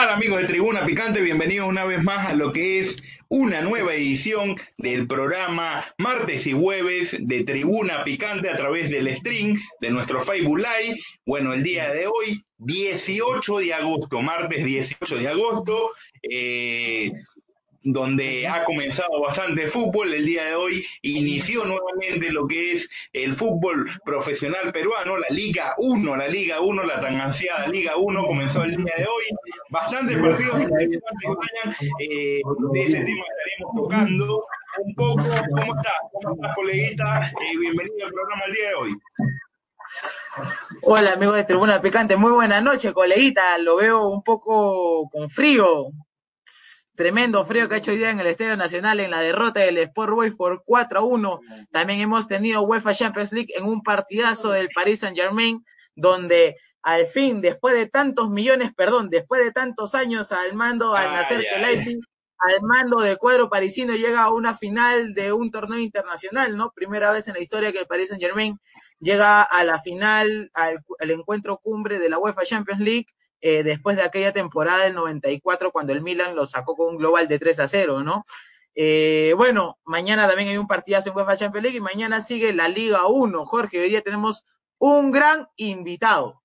¿Qué tal amigos de Tribuna Picante? Bienvenidos una vez más a lo que es una nueva edición del programa martes y jueves de Tribuna Picante a través del stream de nuestro Facebook Live. Bueno, el día de hoy, 18 de agosto, martes 18 de agosto, eh, donde ha comenzado bastante fútbol. El día de hoy inició nuevamente lo que es el fútbol profesional peruano, la Liga 1, la Liga 1, la tan ansiada Liga 1 comenzó el día de hoy. Bastantes partidos interesantes, eh, de ese tema estaremos tocando un poco. ¿Cómo estás? ¿Cómo estás, coleguita? Eh, bienvenido al programa el día de hoy. Hola amigos de Tribuna Picante, muy buena noche, coleguita. Lo veo un poco con frío Tremendo frío que ha hecho hoy día en el Estadio Nacional en la derrota del Sport Boys por 4 a 1. También hemos tenido UEFA Champions League en un partidazo del Paris Saint Germain, donde al fin, después de tantos millones, perdón, después de tantos años al mando, al nacer al mando del cuadro parisino llega a una final de un torneo internacional, ¿no? Primera vez en la historia que el Paris Saint Germain llega a la final, al, al encuentro cumbre de la UEFA Champions League eh, después de aquella temporada del 94 cuando el Milan lo sacó con un global de 3 a 0, ¿no? Eh, bueno, mañana también hay un partidazo en UEFA Champions League y mañana sigue la Liga 1. Jorge, hoy día tenemos un gran invitado.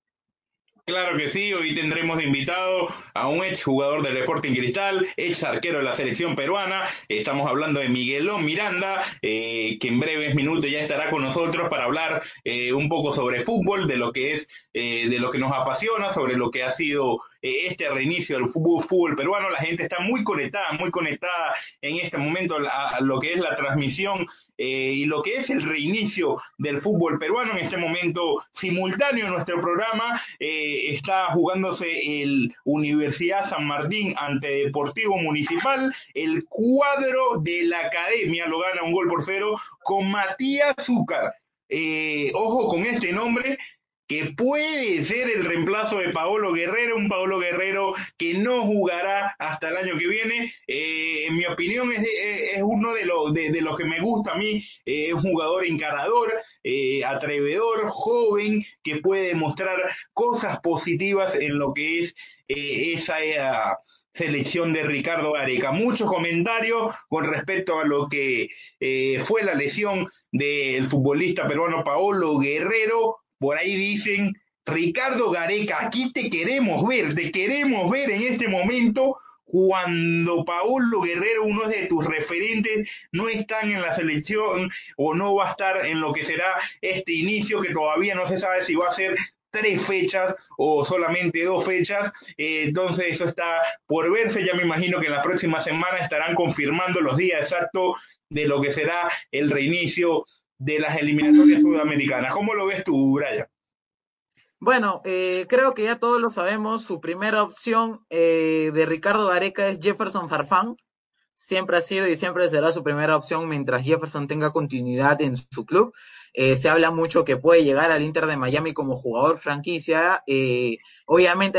Claro que sí, hoy tendremos de invitado a un ex jugador del Sporting Cristal, ex arquero de la selección peruana. Estamos hablando de Miguelón Miranda, eh, que en breves minutos ya estará con nosotros para hablar eh, un poco sobre fútbol, de lo que es, eh, de lo que nos apasiona, sobre lo que ha sido este reinicio del fútbol, peruano. La gente está muy conectada, muy conectada en este momento a, lo que es la transmisión eh, y lo que es el reinicio del fútbol peruano. En este momento simultáneo en nuestro programa eh, está jugándose el Universidad San Martín ante Deportivo Municipal. El cuadro de la academia lo gana un gol por cero con Matías Zúcar. Eh, ojo con este nombre, que puede ser el reemplazo de Paolo Guerrero, un Paolo Guerrero que no jugará hasta el año que viene. Eh, en mi opinión es, es uno de los de, los que me gusta a mí, eh, es un jugador encarador, eh, atrevedor, joven, que puede demostrar cosas positivas en lo que es esa selección de Ricardo Areca. Muchos comentarios con respecto a lo que fue la lesión del futbolista peruano Paolo Guerrero, por ahí dicen, Ricardo Gareca, aquí te queremos ver, te queremos ver en este momento cuando Paulo Guerrero, uno de tus referentes, no están en la selección o no va a estar en lo que será este inicio, que todavía no se sabe si va a ser tres fechas o solamente dos fechas. Eh, entonces eso está por verse. Ya me imagino que en la próxima semana estarán confirmando los días exactos de lo que será el reinicio de las eliminatorias sudamericanas. ¿Cómo lo ves tú, Brian? Bueno, eh, creo que ya todos lo sabemos. Su primera opción eh, de Ricardo Gareca es Jefferson Farfán. Siempre ha sido y siempre será su primera opción mientras Jefferson tenga continuidad en su club. Eh, se habla mucho que puede llegar al Inter de Miami como jugador franquicia. obviamente,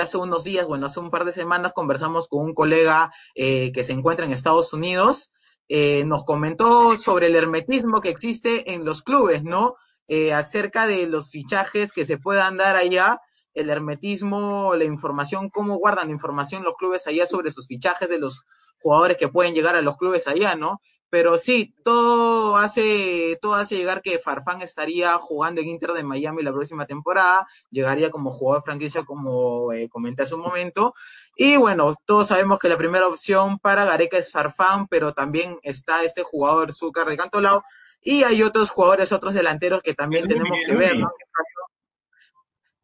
hace unos días, bueno, hace un par de semanas conversamos con un colega que se encuentra en Estados Unidos eh, nos comentó sobre el hermetismo que existe en los clubes, ¿no? Eh, acerca de los fichajes que se puedan dar allá, el hermetismo, la información, cómo guardan información los clubes allá sobre sus fichajes de los jugadores que pueden llegar a los clubes allá, ¿no? Pero sí, todo hace, todo hace llegar que Farfán estaría jugando en Inter de Miami la próxima temporada, llegaría como jugador franquicia, como eh, comenté hace un momento. Y bueno, todos sabemos que la primera opción para Gareca es Farfán, pero también está este jugador Zúcar de Cantolao. Y hay otros jugadores, otros delanteros que también tenemos que ver, ¿no?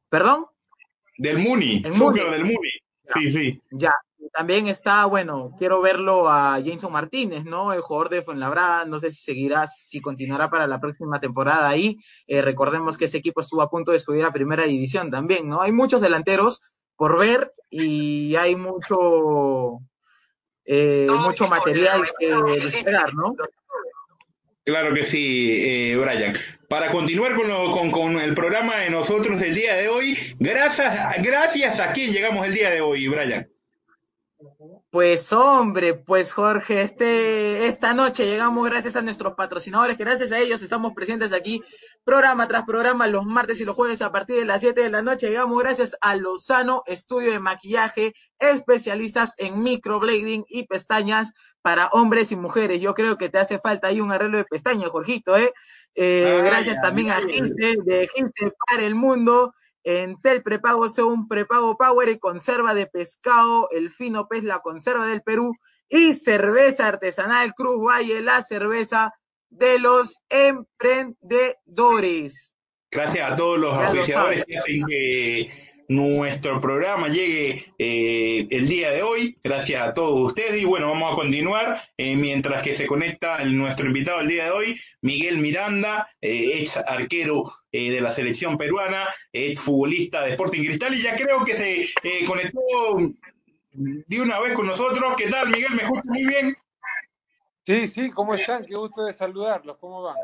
¿Perdón? Del Muni, Zúcar del Muni. Sí, sí. Ya, también está, bueno, quiero verlo a Jameson Martínez, ¿no? El jugador de Fuenlabrada, no sé si seguirá, si continuará para la próxima temporada ahí. Eh, recordemos que ese equipo estuvo a punto de subir a primera división también, ¿no? Hay muchos delanteros por ver y hay mucho, eh, mucho material que esperar, ¿no? Claro que sí, eh, Brian. Para continuar con, con, el programa de nosotros del día de hoy, gracias, gracias a quién llegamos el día de hoy, Brian. Pues hombre, pues Jorge, este, esta noche llegamos gracias a nuestros patrocinadores, gracias a ellos estamos presentes aquí, programa tras programa, los martes y los jueves a partir de las 7 de la noche. Llegamos gracias a Lozano Estudio de Maquillaje, especialistas en microblading y pestañas para hombres y mujeres. Yo creo que te hace falta ahí un arreglo de pestañas, Jorgito, ¿eh? eh gracias también a Giste, de Giste para el Mundo. En Tel Prepago sea un prepago Power y conserva de pescado, el fino pez, la conserva del Perú. Y cerveza artesanal Cruz Valle, la cerveza de los emprendedores. Gracias a todos los oficiadores que hacen que nuestro programa llegue eh, el día de hoy. Gracias a todos ustedes. Y bueno, vamos a continuar eh, mientras que se conecta nuestro invitado el día de hoy, Miguel Miranda, eh, ex arquero de la selección peruana, ex futbolista de Sporting Cristal. Y ya creo que se conectó de una vez con nosotros. ¿Qué tal, Miguel? ¿Me escuchas muy bien? Sí, sí, ¿cómo están? Qué gusto de saludarlos. ¿Cómo van?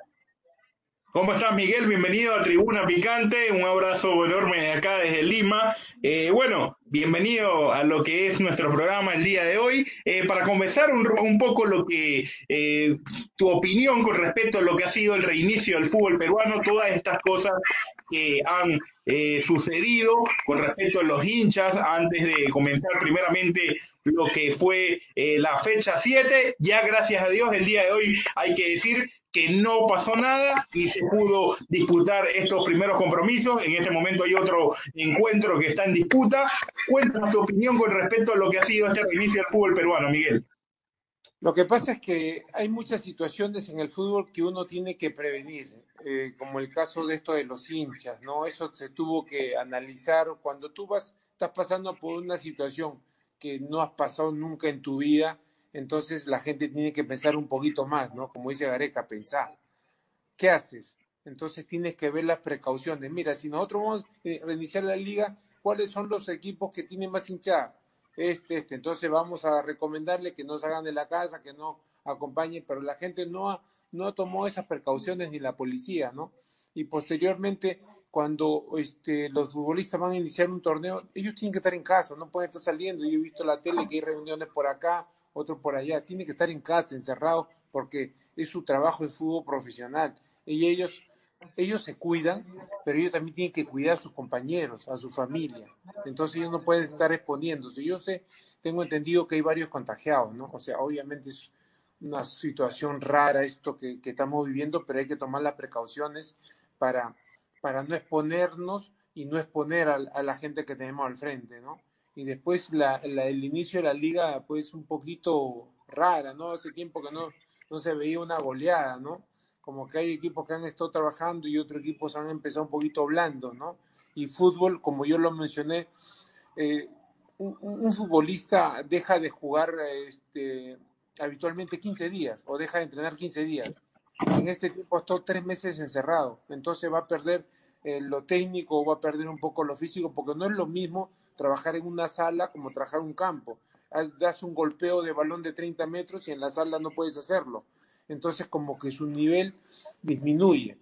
¿Cómo estás, Miguel? Bienvenido a Tribuna Picante. Un abrazo enorme de acá desde Lima. Eh, bueno, bienvenido a lo que es nuestro programa el día de hoy. Eh, para conversar un, un, poco lo que eh, tu opinión con respecto a lo que ha sido el reinicio del fútbol peruano, todas estas cosas que han sucedido con respecto a los hinchas, antes de comenzar primeramente lo que fue la fecha 7. Ya gracias a Dios el día de hoy hay que decir que no pasó nada y se pudo disputar estos primeros compromisos. En este momento hay otro encuentro que está en disputa. Cuéntanos tu opinión con respecto a lo que ha sido este reinicio del fútbol peruano, Miguel. Lo que pasa es que hay muchas situaciones en el fútbol que uno tiene que prevenir, eh, como el caso de esto de los hinchas, ¿no? Eso se tuvo que analizar cuando tú vas, estás pasando por una situación que no has pasado nunca en tu vida, entonces la gente tiene que pensar un poquito más, ¿no? Como dice Gareca, pensar. ¿Qué haces? Entonces tienes que ver las precauciones. Mira, si nosotros vamos a eh, reiniciar la liga, ¿cuáles son los equipos que tienen más hinchada? Este, este. Entonces vamos a recomendarle que no salgan de la casa, que no acompañen, pero la gente no, no tomó esas precauciones ni la policía, ¿no? Y posteriormente, cuando este, los futbolistas van a iniciar un torneo, ellos tienen que estar en casa, no pueden estar saliendo. Yo he visto la tele que hay reuniones por acá, otro por allá. Tiene que estar en casa, encerrado, porque es su trabajo de fútbol profesional. Y ellos, ellos se cuidan, pero ellos también tienen que cuidar a sus compañeros, a su familia. Entonces ellos no pueden estar exponiéndose. Yo sé, tengo entendido que hay varios contagiados, ¿no? O sea, obviamente es una situación rara esto que, estamos viviendo, pero hay que tomar las precauciones para, para no exponernos y no exponer a la gente que tenemos al frente, ¿no? Y después la, el inicio de la liga pues un poquito rara, ¿no? Hace tiempo que no, no se veía una goleada, ¿no? Como que hay equipos que han estado trabajando y otros equipos han empezado un poquito blando, ¿no? Y fútbol, como yo lo mencioné, eh, un, futbolista deja de jugar este, habitualmente 15 días o deja de entrenar 15 días. En este tiempo estado tres meses encerrado, entonces va a perder eh, lo técnico, va a perder un poco lo físico, porque no es lo mismo trabajar en una sala como trabajar un campo. Das un golpeo de balón de 30 metros y en la sala no puedes hacerlo. Entonces como que su nivel disminuye.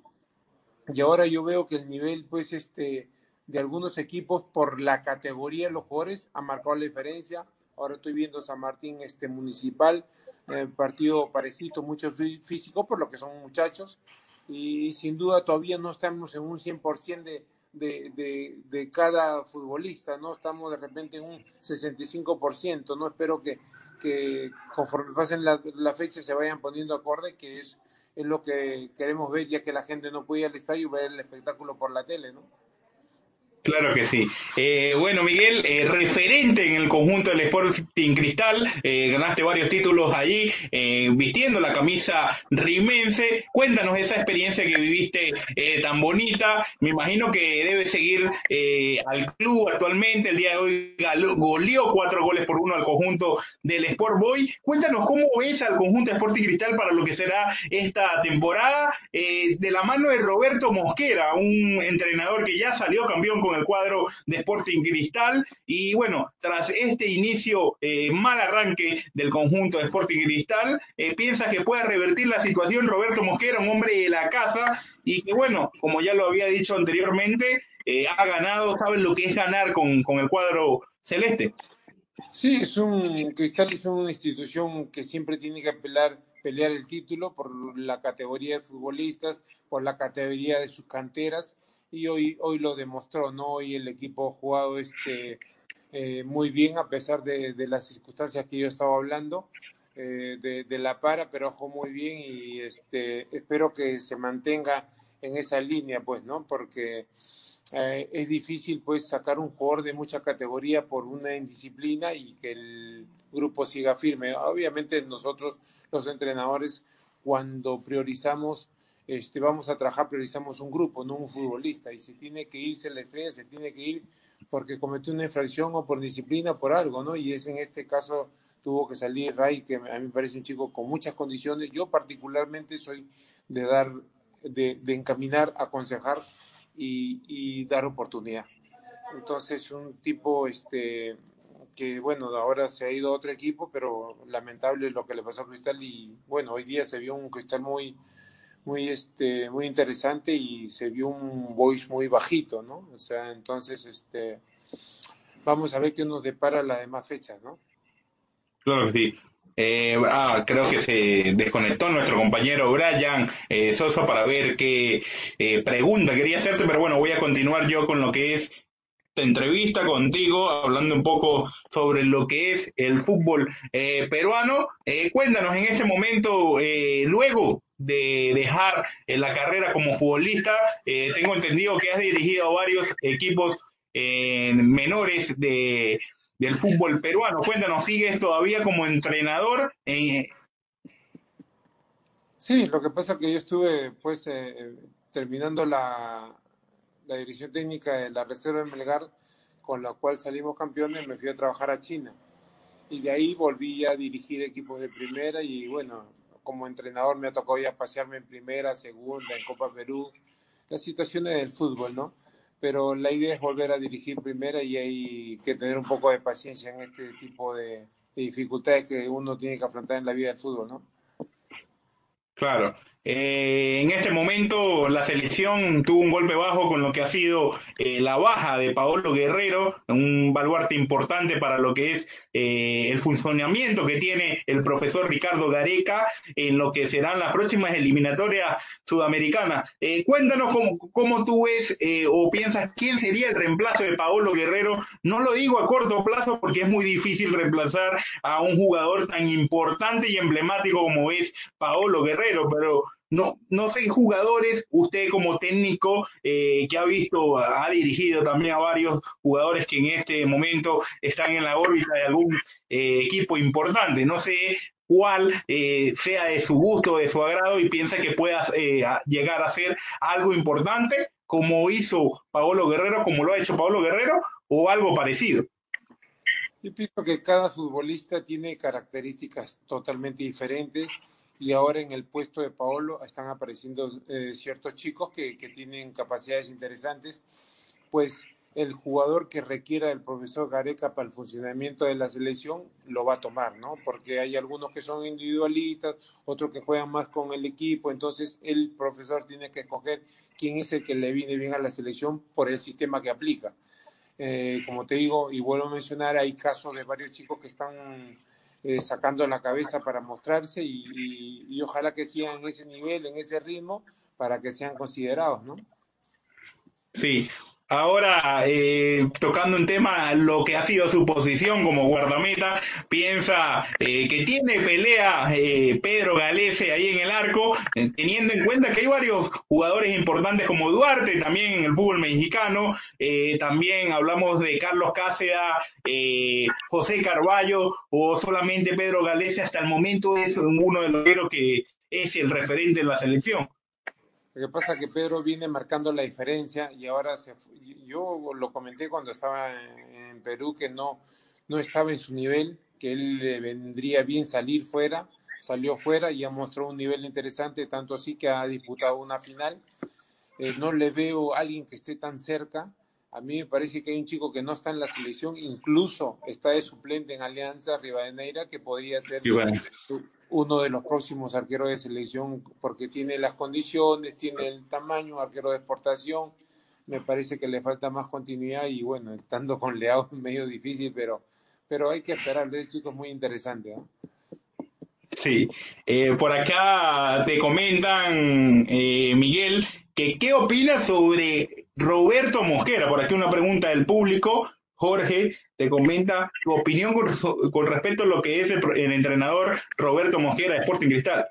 Y ahora yo veo que el nivel, pues, este, de algunos equipos por la categoría de los jugadores ha marcado la diferencia. Ahora estoy viendo San Martín este municipal, eh, partido parejito, mucho físico, por lo que son muchachos. Y sin duda todavía no estamos en un 100% de, de, de, cada futbolista, ¿no? Estamos de repente en un 65%, ¿no? Espero que, que conforme pasen las la fechas se vayan poniendo acorde, que es, es lo que queremos ver, ya que la gente no puede ir al estadio y ver el espectáculo por la tele, ¿no? Claro que sí. Eh, bueno, Miguel, eh, referente en el conjunto del Sporting Cristal, eh, ganaste varios títulos allí, vistiendo la camisa rimense. Cuéntanos esa experiencia que viviste tan bonita. Me imagino que debe seguir al club actualmente. El día de hoy goleó cuatro goles por uno al conjunto del Sport Boy. Cuéntanos cómo ves al conjunto Sporting Cristal para lo que será esta temporada, de la mano de Roberto Mosquera, un entrenador que ya salió campeón con el cuadro de Sporting Cristal. Y bueno, tras este inicio eh, mal arranque del conjunto de Sporting Cristal, eh, piensa que puede revertir la situación Roberto Mosquera, un hombre de la casa, y que bueno, como ya lo había dicho anteriormente, eh, ha ganado, sabe lo que es ganar con, con el cuadro celeste. Sí, es un Cristal es una institución que siempre tiene que pelear el título por la categoría de futbolistas, por la categoría de sus canteras y hoy hoy lo demostró, ¿no? Hoy el equipo ha jugado este eh, muy bien a pesar de, de, las circunstancias que yo estaba hablando eh, de, de, la para, pero jugó muy bien y este espero que se mantenga en esa línea, pues, ¿no? Porque eh, es difícil pues sacar un jugador de mucha categoría por una indisciplina y que el grupo siga firme. Obviamente nosotros los entrenadores cuando priorizamos, este, vamos a trabajar, priorizamos un grupo, no un futbolista. Y si tiene que irse la estrella, se tiene que ir porque cometió una infracción o por disciplina, por algo, ¿no? Y es en este caso tuvo que salir Ray, que a mí me parece un chico con muchas condiciones. Yo particularmente soy de dar, de, de encaminar, aconsejar y, y dar oportunidad. Entonces, un tipo este, que, bueno, ahora se ha ido a otro equipo, pero lamentable lo que le pasó a Cristal y, bueno, hoy día se vio un Cristal muy, muy, este, muy interesante y se vio un voice muy bajito, ¿no? O sea, entonces, este, vamos a ver qué nos depara las demás fechas, ¿no? Claro que sí. Eh, ah, creo que se desconectó nuestro compañero Brian eh, Soso para ver qué eh, pregunta quería hacerte, pero bueno, voy a continuar yo con lo que es entrevista contigo, hablando un poco sobre lo que es el fútbol eh, peruano. cuéntanos en este momento, luego de dejar la carrera como futbolista, tengo entendido que has dirigido varios equipos menores de del fútbol peruano. Cuéntanos, ¿sigues todavía como entrenador? En... Sí, lo que pasa es que yo estuve pues eh, terminando la, la, dirección técnica de la Reserva de Melgar, con la cual salimos campeones, me fui a trabajar a China. Y de ahí volví a dirigir equipos de primera y bueno, como entrenador me ha tocado ya pasearme en primera, segunda, en Copa Perú, las situaciones del fútbol, ¿no? pero la idea es volver a dirigir primera y hay que tener un poco de paciencia en este tipo de, de dificultades que uno tiene que afrontar en la vida del fútbol, ¿no? Claro. Eh, en este momento la selección tuvo un golpe bajo con lo que ha sido eh, la baja de Paolo Guerrero, un baluarte importante para lo que es eh, el funcionamiento que tiene el profesor Ricardo Gareca en lo que serán las próximas eliminatorias sudamericanas. Cuéntanos cómo, cómo, tú ves o piensas quién sería el reemplazo de Paolo Guerrero. No lo digo a corto plazo porque es muy difícil reemplazar a un jugador tan importante y emblemático como es Paolo Guerrero, pero no, no sé, jugadores, usted como técnico eh, que ha visto, ha dirigido también a varios jugadores que en este momento están en la órbita de algún eh, equipo importante, no sé cuál eh, sea de su gusto, de su agrado y piensa que pueda eh, llegar a ser algo importante como hizo Paolo Guerrero, como lo ha hecho Paolo Guerrero o algo parecido. Yo pienso que cada futbolista tiene características totalmente diferentes y ahora en el puesto de Paolo están apareciendo eh, ciertos chicos que, que, tienen capacidades interesantes, pues el jugador que requiera del profesor Gareca para el funcionamiento de la selección lo va a tomar, ¿no? Porque hay algunos que son individualistas, otros que juegan más con el equipo, entonces el profesor tiene que escoger quién es el que le viene bien a la selección por el sistema que aplica. Eh, como te digo, y vuelvo a mencionar, hay casos de varios chicos que están eh, sacando la cabeza para mostrarse y, y, ojalá que sigan en ese nivel, en ese ritmo, para que sean considerados, ¿no? Sí, Ahora, eh, tocando un tema, lo que ha sido su posición como guardameta, piensa eh, que tiene pelea eh, Pedro Galese ahí en el arco, eh, teniendo en cuenta que hay varios jugadores importantes como Duarte, también en el fútbol mexicano, eh, también hablamos de Carlos Cáceda, eh, José Carballo o solamente Pedro Galese, hasta el momento es uno de los que es el referente de la selección. Lo que pasa es que Pedro viene marcando la diferencia y ahora se, yo lo comenté cuando estaba en Perú que no, no estaba en su nivel, que él le vendría bien salir fuera, salió fuera y ya mostró un nivel interesante, tanto así que ha disputado una final. Eh, no le veo a alguien que esté tan cerca. A mí me parece que hay un chico que no está en la selección, incluso está de suplente en Alianza Rivadeneira, que podría ser uno de los próximos arqueros de selección porque tiene las condiciones, tiene el tamaño, arquero de exportación. Me parece que le falta más continuidad y bueno, estando con Leao es medio difícil, pero pero hay que esperar, chico es muy interesante. Sí, eh, por acá te comentan, eh, Miguel, que qué opinas sobre Roberto Mosquera. Por aquí una pregunta del público. Jorge te comenta tu opinión con, respecto a lo que es el, entrenador Roberto Mosquera de Sporting Cristal.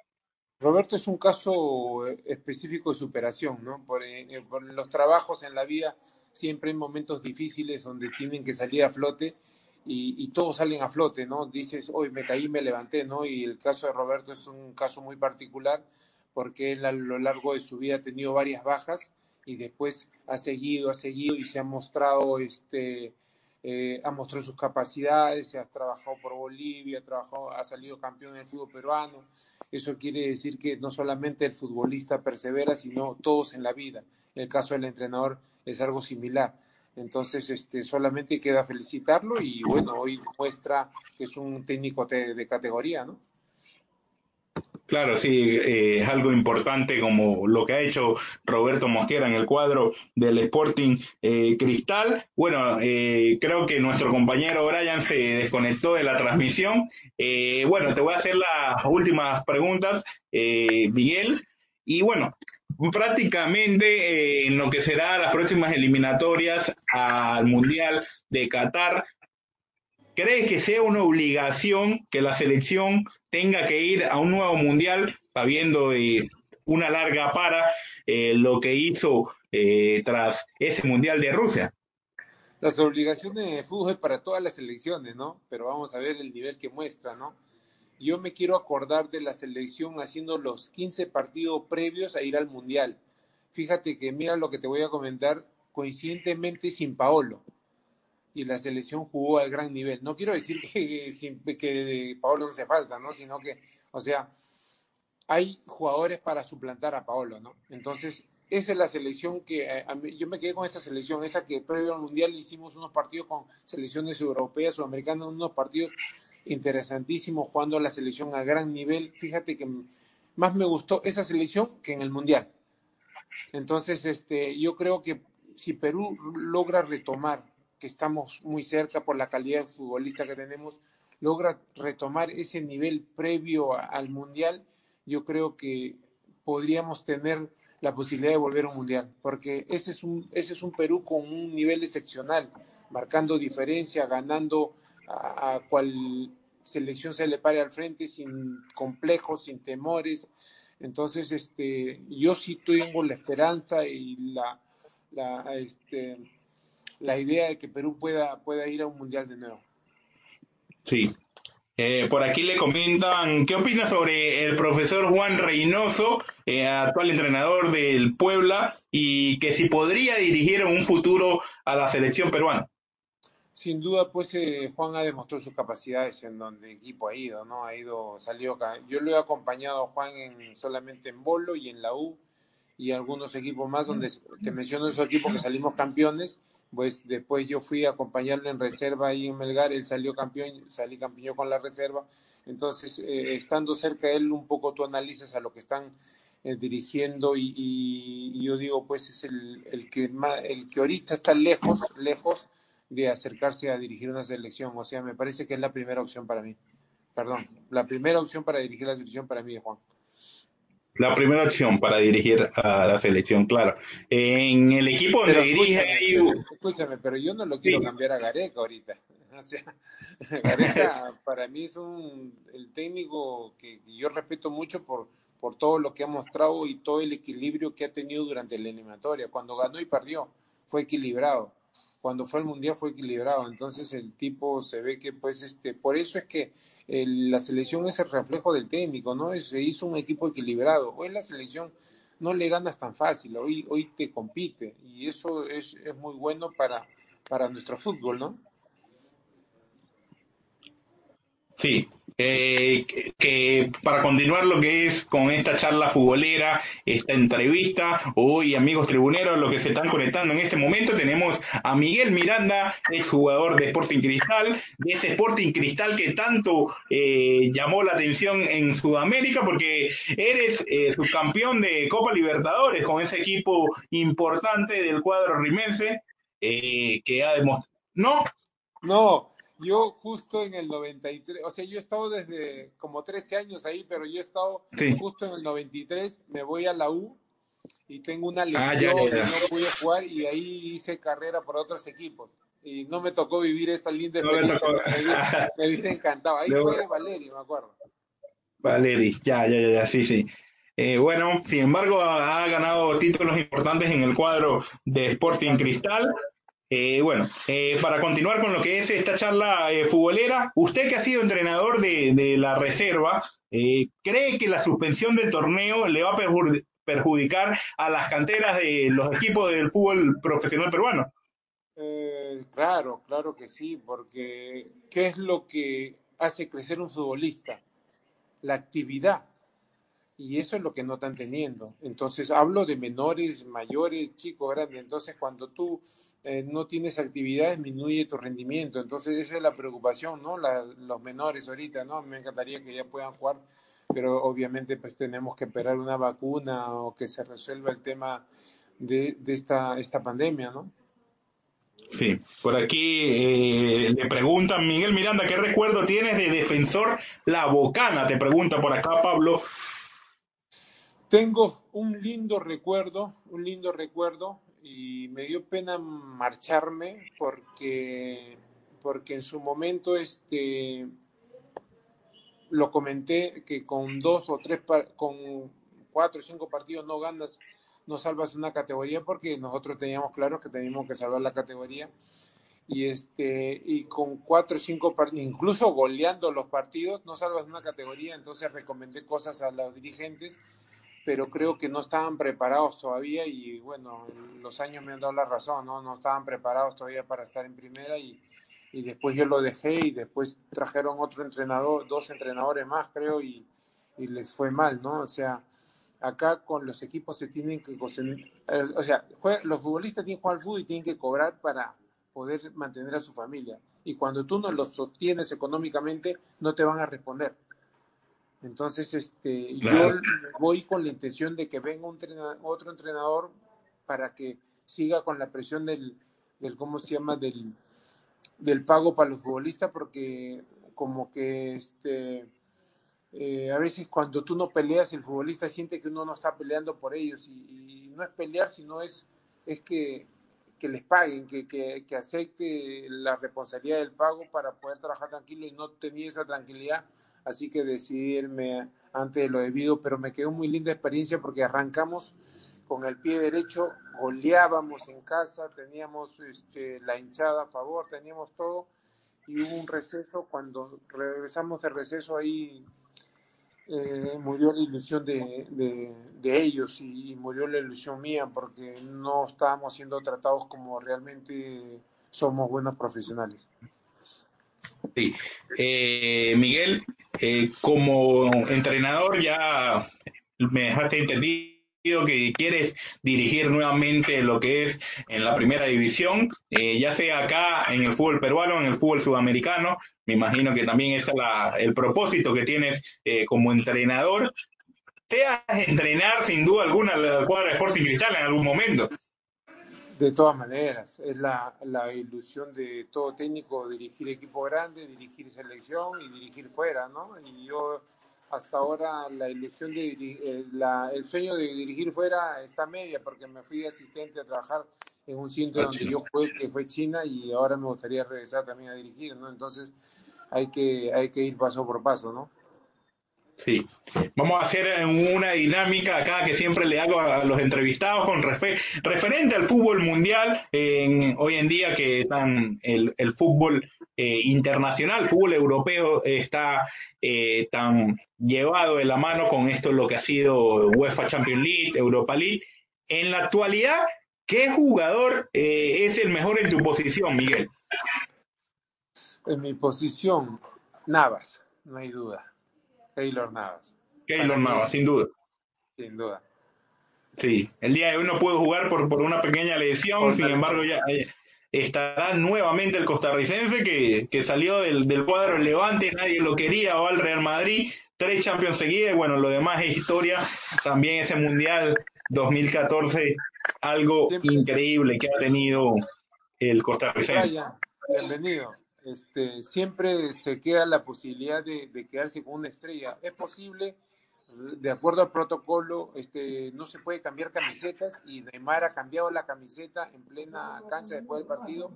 Roberto es un caso específico de superación, ¿no? Por, por, los trabajos en la vida siempre hay momentos difíciles donde tienen que salir a flote y, todos salen a flote, ¿no? Dices, hoy me caí, me levanté, ¿no? Y el caso de Roberto es un caso muy particular porque él a lo largo de su vida ha tenido varias bajas y después ha seguido, ha seguido y se ha mostrado, este, eh, ha mostrado sus capacidades, ha trabajado por Bolivia, ha, trabajado, ha salido campeón en el fútbol peruano. Eso quiere decir que no solamente el futbolista persevera, sino todos en la vida. El caso del entrenador es algo similar. Entonces, este, solamente queda felicitarlo y bueno, hoy muestra que es un técnico de, categoría, ¿no? Claro, sí, eh, es algo importante como lo que ha hecho Roberto Mosquera en el cuadro del Sporting eh, Cristal. Bueno, eh, creo que nuestro compañero Brian se desconectó de la transmisión. bueno, te voy a hacer las últimas preguntas, Miguel. Y bueno, prácticamente eh, en lo que será las próximas eliminatorias al Mundial de Qatar, ¿crees que sea una obligación que la selección tenga que ir a un nuevo Mundial sabiendo de una larga para eh, lo que hizo eh, tras ese Mundial de Rusia? Las obligaciones de fútbol es para todas las selecciones, ¿no? Pero vamos a ver el nivel que muestra, ¿no? yo me quiero acordar de la selección haciendo los 15 partidos previos a ir al Mundial. Fíjate que mira lo que te voy a comentar, coincidentemente sin Paolo. Y la selección jugó al gran nivel. No quiero decir que, que Paolo no hace falta, ¿no? Sino que, o sea, hay jugadores para suplantar a Paolo, ¿no? Entonces, esa es la selección que eh, yo me quedé con esa selección, esa que previo al Mundial hicimos unos partidos con selecciones europeas, sudamericanas, unos partidos interesantísimo jugando la selección a gran nivel. Fíjate que más me gustó esa selección que en el Mundial. Entonces, este, yo creo que si Perú logra retomar, que estamos muy cerca por la calidad de futbolista que tenemos, logra retomar ese nivel previo al Mundial, yo creo que podríamos tener la posibilidad de volver a un Mundial, porque ese es un, ese es un Perú con un nivel excepcional, marcando diferencia, ganando a, a cual selección se le pare al frente sin complejos, sin temores. Entonces, este, yo sí tengo la esperanza y la, la, este, la idea de que Perú pueda, pueda ir a un mundial de nuevo. Sí. Eh, por aquí le comentan, ¿qué opina sobre el profesor Juan Reynoso, eh, actual entrenador del Puebla, y que si podría dirigir en un futuro a la selección peruana? Sin duda, pues eh, Juan ha demostrado sus capacidades en donde el equipo ha ido, ¿no? Ha ido, salió acá. Yo lo he acompañado a Juan en, solamente en Bolo y en la U y algunos equipos más donde te menciono esos equipos que salimos campeones, pues después yo fui a acompañarlo en reserva ahí en Melgar, él salió campeón, salí campeón con la reserva, entonces eh, estando cerca de él un poco tú analizas a lo que están eh, dirigiendo y, y, yo digo pues es el, el que el que ahorita está lejos, lejos de acercarse a dirigir una selección. O sea, me parece que es la primera opción para mí. Perdón, la primera opción para dirigir la selección para mí, Juan. La primera opción para dirigir a la selección, claro. En el equipo donde dirige... Escúchame, pero yo no lo quiero cambiar a Gareca ahorita. O sea, Gareca para mí es un, el técnico que yo respeto mucho por, por todo lo que ha mostrado y todo el equilibrio que ha tenido durante la eliminatoria. Cuando ganó y perdió, fue equilibrado cuando fue al mundial fue equilibrado, entonces el tipo se ve que pues este, por eso es que la selección es el reflejo del técnico, ¿no? Se hizo un equipo equilibrado. Hoy la selección no le ganas tan fácil, hoy, hoy te compite y eso es, es muy bueno para, para nuestro fútbol, ¿no? Sí, eh, que, para continuar lo que es con esta charla futbolera, esta entrevista, hoy amigos tribuneros, lo que se están conectando en este momento, tenemos a Miguel Miranda, exjugador de Sporting Cristal, de ese Sporting Cristal que tanto eh, llamó la atención en Sudamérica, porque eres eh, subcampeón de Copa Libertadores con ese equipo importante del cuadro rimense, que ha demostrado... No, no, yo justo en el 93, o sea, yo he estado desde como 13 años ahí, pero yo he estado justo en el 93, me voy a la U y tengo una ah, lesión y no pude jugar y ahí hice carrera por otros equipos. Y no me tocó vivir esa linda experiencia. me, hubiera encantado. Ahí fue Valeri, me acuerdo. Valeri, ya, ya, ya, sí, sí. Eh, bueno, sin embargo, ha, ganado títulos importantes en el cuadro de Sporting Cristal. Eh, bueno, eh, para continuar con lo que es esta charla futbolera, usted que ha sido entrenador de, de la reserva, ¿cree que la suspensión del torneo le va a perjudicar a las canteras de los equipos del fútbol profesional peruano? Eh, claro, claro que sí, porque ¿qué es lo que hace crecer un futbolista? La actividad. Y eso es lo que no están teniendo. Entonces, hablo de menores, mayores, chicos, grandes. Entonces, cuando tú eh, no tienes actividad, disminuye tu rendimiento. Entonces, esa es la preocupación, ¿no? los menores ahorita, ¿no? Me encantaría que ya puedan jugar pero obviamente pues tenemos que esperar una vacuna o que se resuelva el tema de, esta, esta pandemia, ¿no? Sí, por aquí eh, le preguntan, Miguel Miranda, ¿qué recuerdo tienes de defensor La Bocana? Te pregunta por acá Pablo. Tengo un lindo recuerdo, un lindo recuerdo, y me dio pena marcharme porque, porque en su momento este, lo comenté que con dos o tres, con cuatro o cinco partidos no ganas, no salvas una categoría porque nosotros teníamos claro que teníamos que salvar la categoría. Y este y con cuatro o cinco incluso goleando los partidos no salvas una categoría entonces recomendé cosas a los dirigentes pero creo que no estaban preparados todavía y bueno los años me han dado la razón no no estaban preparados todavía para estar en primera y, y después yo lo dejé y después trajeron otro entrenador, dos entrenadores más creo y, les fue mal, ¿no? O sea, acá con los equipos se tienen que, eh, o sea, los futbolistas tienen que jugar al fútbol y tienen que cobrar para poder mantener a su familia. Y cuando tú no los sostienes económicamente, no te van a responder. Entonces, este, yo voy con la intención de que venga un otro entrenador para que siga con la presión del, del ¿cómo se llama? Del, del pago para los futbolistas porque como que este eh, a veces cuando tú no peleas el futbolista siente que uno no está peleando por ellos y, no es pelear sino es es que, que les paguen que, que, que, acepte la responsabilidad del pago para poder trabajar tranquilo y no tenía esa tranquilidad así que decidí irme antes de lo debido pero me quedó muy linda experiencia porque arrancamos con el pie derecho, goleábamos en casa, teníamos este, la hinchada a favor, teníamos todo, y hubo un receso, cuando regresamos de receso ahí eh, murió la ilusión de, de, ellos y, murió la ilusión mía porque no estábamos siendo tratados como realmente somos buenos profesionales. Sí. Eh, Miguel, eh, como entrenador ya me dejaste entendido que quieres dirigir nuevamente lo que es en la primera división, eh, ya sea acá en el fútbol peruano, en el fútbol sudamericano. Me imagino que también es el propósito que tienes eh, como entrenador. ¿Te has entrenar sin duda alguna la cuadra de Sporting Cristal en algún momento? De todas maneras, es la, la, ilusión de todo técnico dirigir equipo grande, dirigir selección y dirigir fuera, ¿no? Y yo hasta ahora la ilusión de eh, la, el sueño de dirigir fuera está media porque me fui de asistente a trabajar en un sitio donde yo fue que fue China y ahora me gustaría regresar también a dirigir, ¿no? Entonces hay que hay que ir paso por paso, ¿no? Sí. Vamos a hacer una dinámica acá que siempre le hago a los entrevistados con referente al fútbol mundial en, hoy en día que están el, el fútbol eh, internacional, fútbol europeo está eh, tan llevado de la mano con esto lo que ha sido UEFA Champions League, Europa League. En la actualidad, ¿qué jugador eh, es el mejor en tu posición, Miguel? En mi posición, Navas, no hay duda. Keylor Navas. Keylor Navas, sin duda. Sin duda. Sí, el día de hoy no pudo jugar por, por una pequeña lesión, sin embargo ya eh, estará nuevamente el costarricense que, que salió del, del, cuadro Levante, nadie lo quería, va al Real Madrid, tres Champions seguidas, bueno, lo demás es historia, también ese Mundial 2014, algo increíble que ha tenido el costarricense. bienvenido, este, siempre se queda la posibilidad de, quedarse con una estrella. Es posible, de acuerdo al protocolo, este, no se puede cambiar camisetas y Neymar ha cambiado la camiseta en plena cancha después del partido.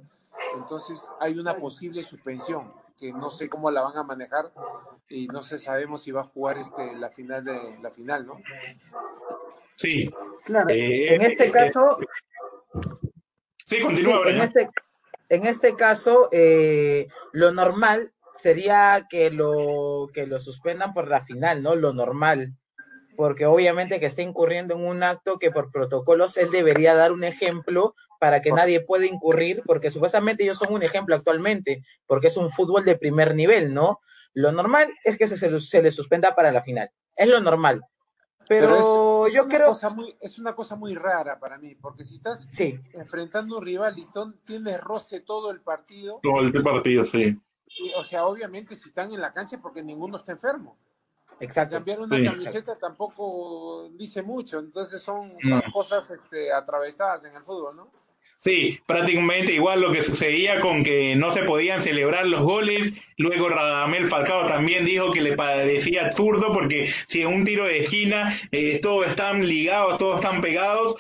Entonces hay una posible suspensión que no sé cómo la van a manejar y no sé sabemos si va a jugar este la final de la final, ¿no? Sí. Claro. Eh, en este eh, caso. Sí, continúa. en, este, en este caso, eh, lo normal sería que lo, que lo suspendan por la final, ¿no? Lo normal. Porque obviamente que está incurriendo en un acto que por protocolos él debería dar un ejemplo para que nadie pueda incurrir, porque supuestamente ellos son un ejemplo actualmente, porque es un fútbol de primer nivel, ¿no? Lo normal es que se, se le suspenda para la final. Es lo normal. Pero, yo creo. es una cosa muy rara para mí, porque si estás enfrentando un rival y tienes roce todo el partido. Todo el partido, sí. o sea, obviamente si están en la cancha porque ninguno está enfermo. Exacto. Cambiar una camiseta tampoco dice mucho, entonces son, son mm. cosas este, atravesadas en el fútbol, ¿no? Sí, prácticamente igual lo que sucedía con que no se podían celebrar los goles. Luego Radamel Falcao también dijo que le parecía absurdo porque si en un tiro de esquina eh, todos están ligados, todos están pegados,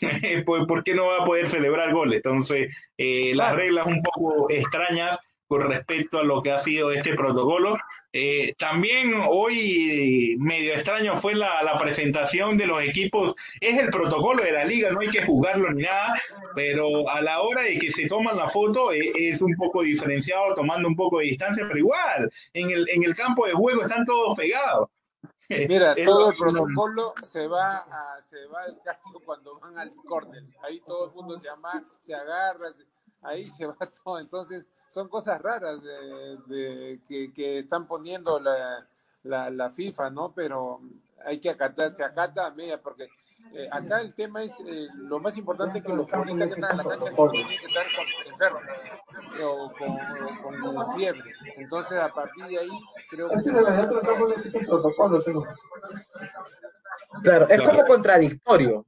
pues ¿por qué no va a poder celebrar goles? Entonces, eh, las reglas un poco extrañas con respecto a lo que ha sido este protocolo. Eh, también hoy medio extraño fue la, la, presentación de los equipos. Es el protocolo de la liga, no hay que jugarlo ni nada, pero a la hora de que se toman la foto eh, es un poco diferenciado, tomando un poco de distancia, pero igual, en el, en el campo de juego están todos pegados. Mira, todo el protocolo se va a, se va al caso cuando van al córner. Ahí todo el mundo se llama, se agarra, ahí se va todo. Entonces, son cosas raras de, que, están poniendo la, la, FIFA, ¿no? Pero hay que acatar, se acata a media, porque eh, acá el tema es, eh, lo más importante es que los futbolistas que están en la cancha no tienen que estar con enfermos eh, o con, fiebre. Entonces, a partir de ahí, creo que... Claro, es como contradictorio.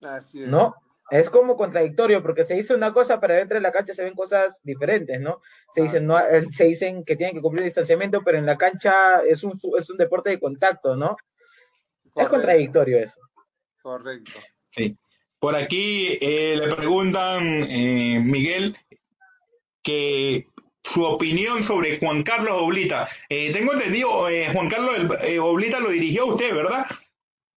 Así es. ¿No? Es como contradictorio porque se dice una cosa, pero dentro de la cancha se ven cosas diferentes, ¿no? Se dicen, no, eh, se dicen que tienen que cumplir distanciamiento, pero en la cancha es un, es un deporte de contacto, ¿no? Es contradictorio eso. Correcto. Sí. Por aquí eh, le preguntan, eh, Miguel, que su opinión sobre Juan Carlos Oblita. tengo entendido, Juan Carlos Oblita lo dirigió usted, ¿verdad?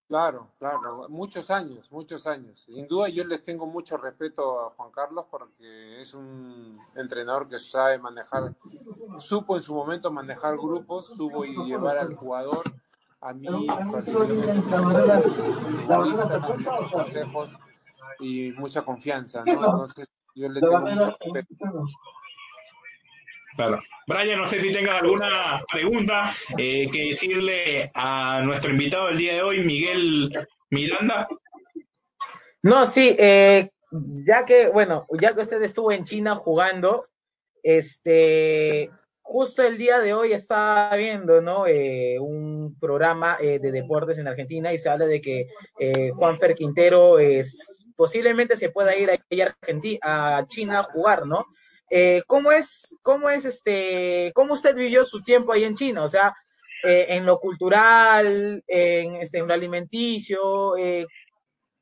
Claro, claro, muchos años, muchos años. Sin duda yo les tengo mucho respeto a Juan Carlos porque es un entrenador que sabe manejar, supo en su momento manejar grupos, supo y llevar al jugador, a mí, consejos y mucha confianza, ¿no? Entonces yo le tengo mucho respeto. Claro. Brian, no sé si tengas alguna pregunta eh, que decirle a nuestro invitado del día de hoy, Miguel Miranda. No, sí, eh, ya que, bueno, ya que usted estuvo en China jugando, este, justo el día de hoy estaba viendo, ¿no? Eh, un programa de deportes en Argentina y se habla de que Juan Fer Quintero es, posiblemente se pueda ir a, a China a jugar, ¿no? Eh, ¿cómo es, cómo es este, cómo usted vivió su tiempo ahí en China? O sea, eh, en lo cultural, en, este, en lo alimenticio, eh,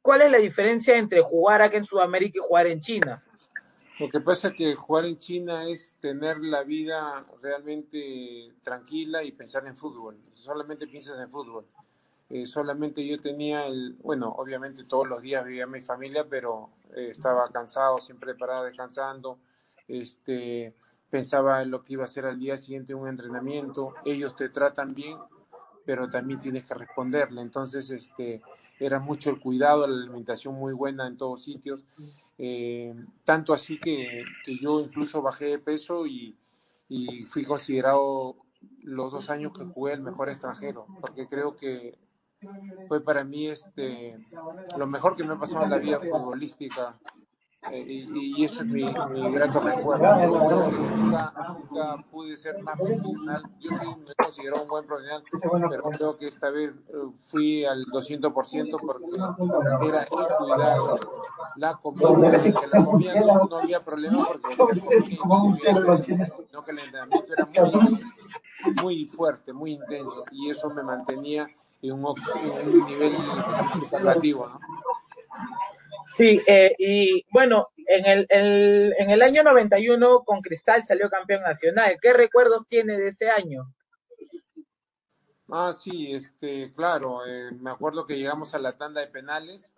¿cuál es la diferencia entre jugar aquí en Sudamérica y jugar en China? Lo que pasa es que jugar en China es tener la vida realmente tranquila y pensar en fútbol. Solamente piensas en fútbol. solamente yo tenía el, bueno, obviamente todos los días vivía mi familia, pero estaba cansado, siempre parado descansando este, pensaba en lo que iba a hacer al día siguiente un entrenamiento, ellos te tratan bien, pero también tienes que responderle. Entonces, este, era mucho el cuidado, la alimentación muy buena en todos sitios. Eh, tanto así que, yo incluso bajé de peso y, fui considerado los dos años que jugué el mejor extranjero, porque creo que fue para mí este, lo mejor que me ha pasado en la vida futbolística Eh, y, eso es mi, mi grato recuerdo. Nunca, nunca, pude ser más profesional. Yo sí me considero un buen profesional, pero creo que esta vez eh, fui al 200% porque era el cuidado, la comida, que la comida no, había problema porque no que el entrenamiento era muy, muy fuerte, muy intenso y eso me mantenía en un, en un nivel ¿no? Sí, eh, y bueno, en el, en el año 91 con Cristal salió campeón nacional. ¿Qué recuerdos tiene de ese año? Ah, sí, este, claro, eh, me acuerdo que llegamos a la tanda de penales.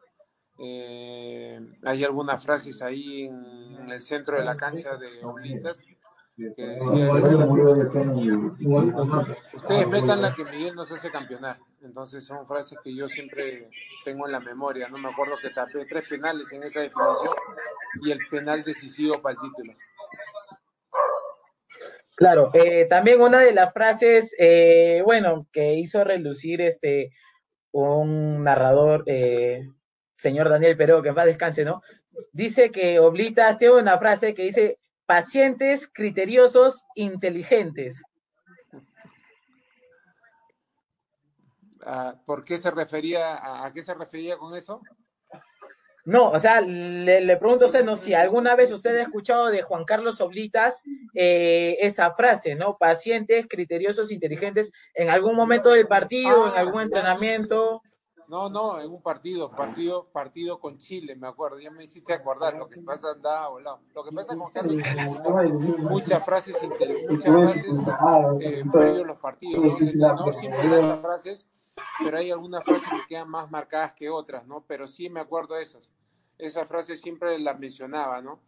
Eh, hay algunas frases ahí en, el centro de la cancha de Oblitas ustedes metan la que Miguel nos hace campeonar. Entonces son frases que yo siempre tengo en la memoria. No me acuerdo que tapé tres penales en esa definición y el penal decisivo para el título. Claro, eh, también una de las frases, eh, bueno, que hizo relucir este un narrador, eh, señor Daniel Peró, que va a descanse, ¿no? Dice que Oblitas tiene una frase que dice pacientes criteriosos inteligentes. Ah, ¿Por qué se refería, a, qué se refería con eso? No, o sea, le, pregunto a usted, no, si alguna vez usted ha escuchado de Juan Carlos Oblitas eh, esa frase, ¿no? Pacientes, criteriosos, inteligentes, en algún momento del partido, en ah, algún entrenamiento. No, no, en un partido, partido, partido con Chile, me acuerdo, ya me hiciste acordar, lo que pasa andaba volado. Lo que pasa con Carlos muchas frases, muchas frases eh, los partidos, ¿no? no siempre da esas frases, pero hay algunas frases que quedan más marcadas que otras, ¿no? Pero sí me acuerdo de esas. Esas frases siempre las mencionaba, ¿no?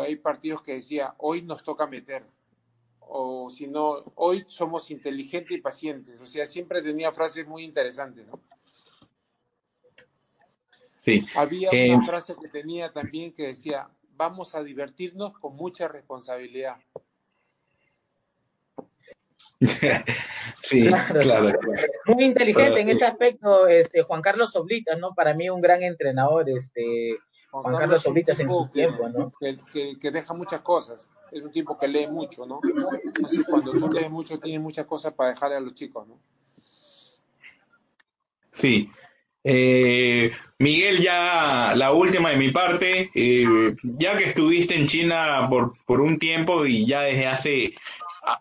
Hay partidos que decía, hoy nos toca meter, o si no, hoy somos inteligentes y pacientes. O sea, siempre tenía frases muy interesantes, ¿no? Había una eh, frase que tenía también que decía, vamos a divertirnos con mucha responsabilidad. sí, claro, Muy inteligente en ese aspecto, este Juan Carlos Oblitas, ¿no? Para mí un gran entrenador, este Juan, Carlos Oblitas en su tiempo, ¿no? Que, deja muchas cosas. Es un tipo que lee mucho, ¿no? cuando tú lees mucho, tienes muchas cosas para dejarle a los chicos, ¿no? Sí, eh, Miguel, ya la última de mi parte, eh, ya que estuviste en China por, por, un tiempo y ya desde hace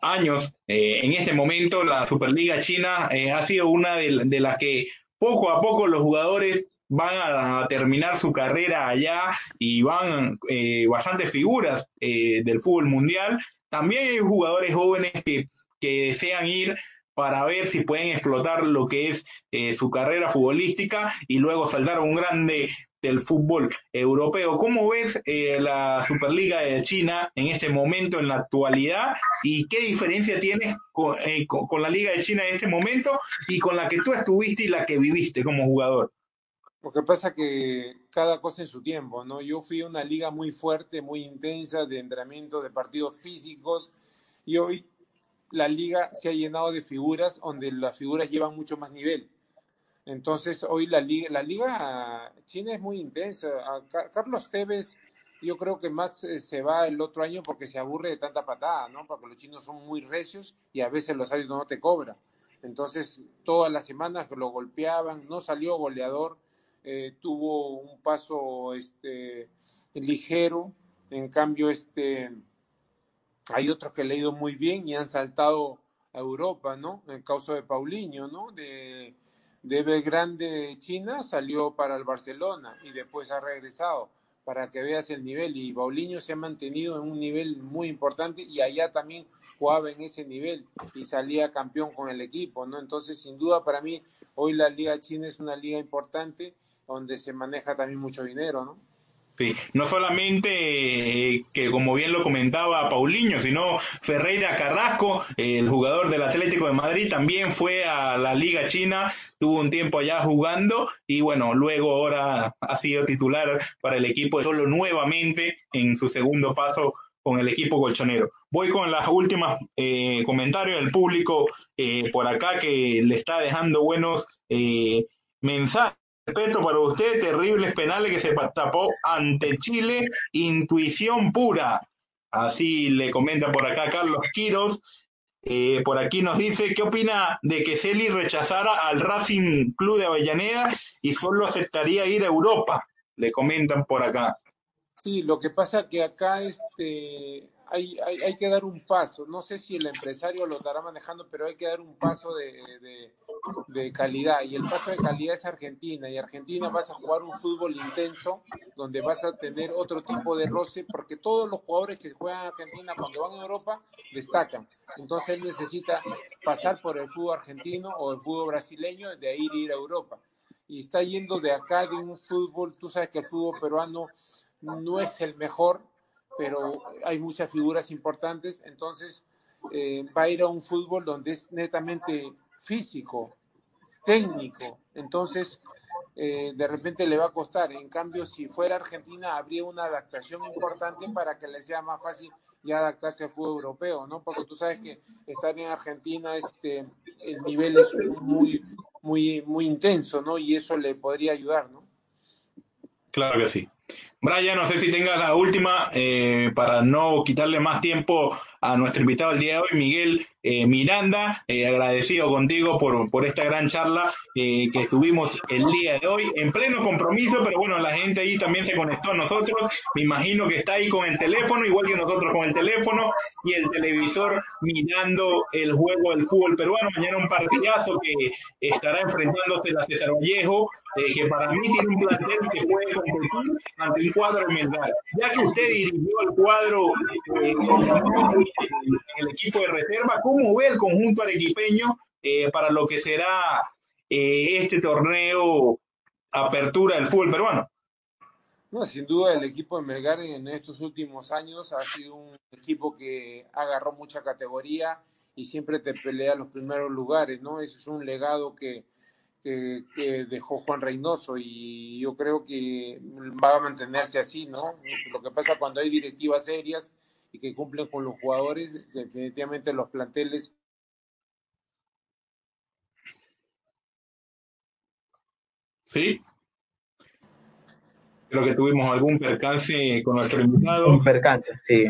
años, eh, en este momento la Superliga China ha sido una de, las que poco a poco los jugadores van a, terminar su carrera allá y van bastantes figuras del fútbol mundial. También hay jugadores jóvenes que, que desean ir para ver si pueden explotar lo que es eh, su carrera futbolística y luego saltar a un grande del fútbol europeo. ¿Cómo ves eh, la Superliga de China en este momento, en la actualidad? ¿Y qué diferencia tienes eh, con, la Liga de China en este momento y con la que tú estuviste y la que viviste como jugador? Lo que pasa que cada cosa en su tiempo, ¿no? Yo fui a una liga muy fuerte, muy intensa de entrenamiento, de partidos físicos, y hoy la liga se ha llenado de figuras donde las figuras llevan mucho más nivel. Entonces, hoy la liga, la liga china es muy intensa. Carlos Tevez, yo creo que más eh, se va el otro año porque se aburre de tanta patada, ¿no? Porque los chinos son muy recios y a veces los árbitros no te cobran. Entonces, todas las semanas lo golpeaban, no salió goleador, eh, tuvo un paso este, ligero. En cambio, este, hay otros que han leído muy bien y han saltado a Europa, ¿no? En el caso de Paulinho, ¿no? De, de Belgrande de China salió para el Barcelona y después ha regresado para que veas el nivel y Paulinho se ha mantenido en un nivel muy importante y allá también jugaba en ese nivel y salía campeón con el equipo, ¿no? Entonces, sin duda para mí hoy la liga china es una liga importante donde se maneja también mucho dinero, ¿no? Sí, no solamente eh, que como bien lo comentaba Paulinho, sino Ferreira Carrasco, el jugador del Atlético de Madrid, también fue a la Liga China, tuvo un tiempo allá jugando y bueno, luego ahora ha sido titular para el equipo de Solo nuevamente en su segundo paso con el equipo colchonero. Voy con las últimas eh, comentarios del público eh, por acá que le está dejando buenos mensajes respeto para usted, terribles penales que se tapó ante Chile, intuición pura. Así le comenta por acá Carlos Quiros. Eh, por aquí nos dice, ¿qué opina de que Celi rechazara al Racing Club de Avellaneda y solo aceptaría ir a Europa? Le comentan por acá. Sí, lo que pasa que acá este, hay, hay, que dar un paso. No sé si el empresario lo estará manejando, pero hay que dar un paso de, de, calidad. Y el paso de calidad es Argentina. Y Argentina vas a jugar un fútbol intenso, donde vas a tener otro tipo de roce, porque todos los jugadores que juegan en Argentina cuando van a Europa destacan. Entonces él necesita pasar por el fútbol argentino o el fútbol brasileño, de ahí ir a Europa. Y está yendo de acá de un fútbol, tú sabes que el fútbol peruano no es el mejor, pero hay muchas figuras importantes, entonces eh, va a ir a un fútbol donde es netamente físico, técnico, entonces eh, de repente le va a costar. En cambio, si fuera Argentina, habría una adaptación importante para que le sea más fácil ya adaptarse al fútbol europeo, ¿no? Porque tú sabes que estar en Argentina, este, el nivel es muy, muy, muy intenso, ¿no? Y eso le podría ayudar, ¿no? Claro que sí. Brian, no sé si tengas la última eh, para no quitarle más tiempo a nuestro invitado el día de hoy, Miguel eh, Miranda. Eh, agradecido contigo por, por esta gran charla que estuvimos el día de hoy en pleno compromiso, pero bueno, la gente ahí también se conectó a nosotros. Me imagino que está ahí con el teléfono, igual que nosotros con el teléfono y el televisor mirando el juego del fútbol peruano. Mañana un partidazo que estará enfrentándose la César Vallejo eh, que para mí tiene un plantel que puede competir ante un cuadro de. Ya que usted dirigió el cuadro eh, el equipo de reserva, ¿cómo ve el conjunto arequipeño eh, para lo que será este torneo apertura del fútbol peruano? No, sin duda el equipo de Melgar en estos últimos años ha sido un equipo que agarró mucha categoría y siempre te pelea los primeros lugares, ¿no? Eso es un legado que, que, dejó Juan Reynoso y yo creo que va a mantenerse así, ¿no? Lo que pasa cuando hay directivas serias y que cumplen con los jugadores, definitivamente los planteles Sí. Creo que tuvimos algún percance con nuestro invitado. Un percance, sí.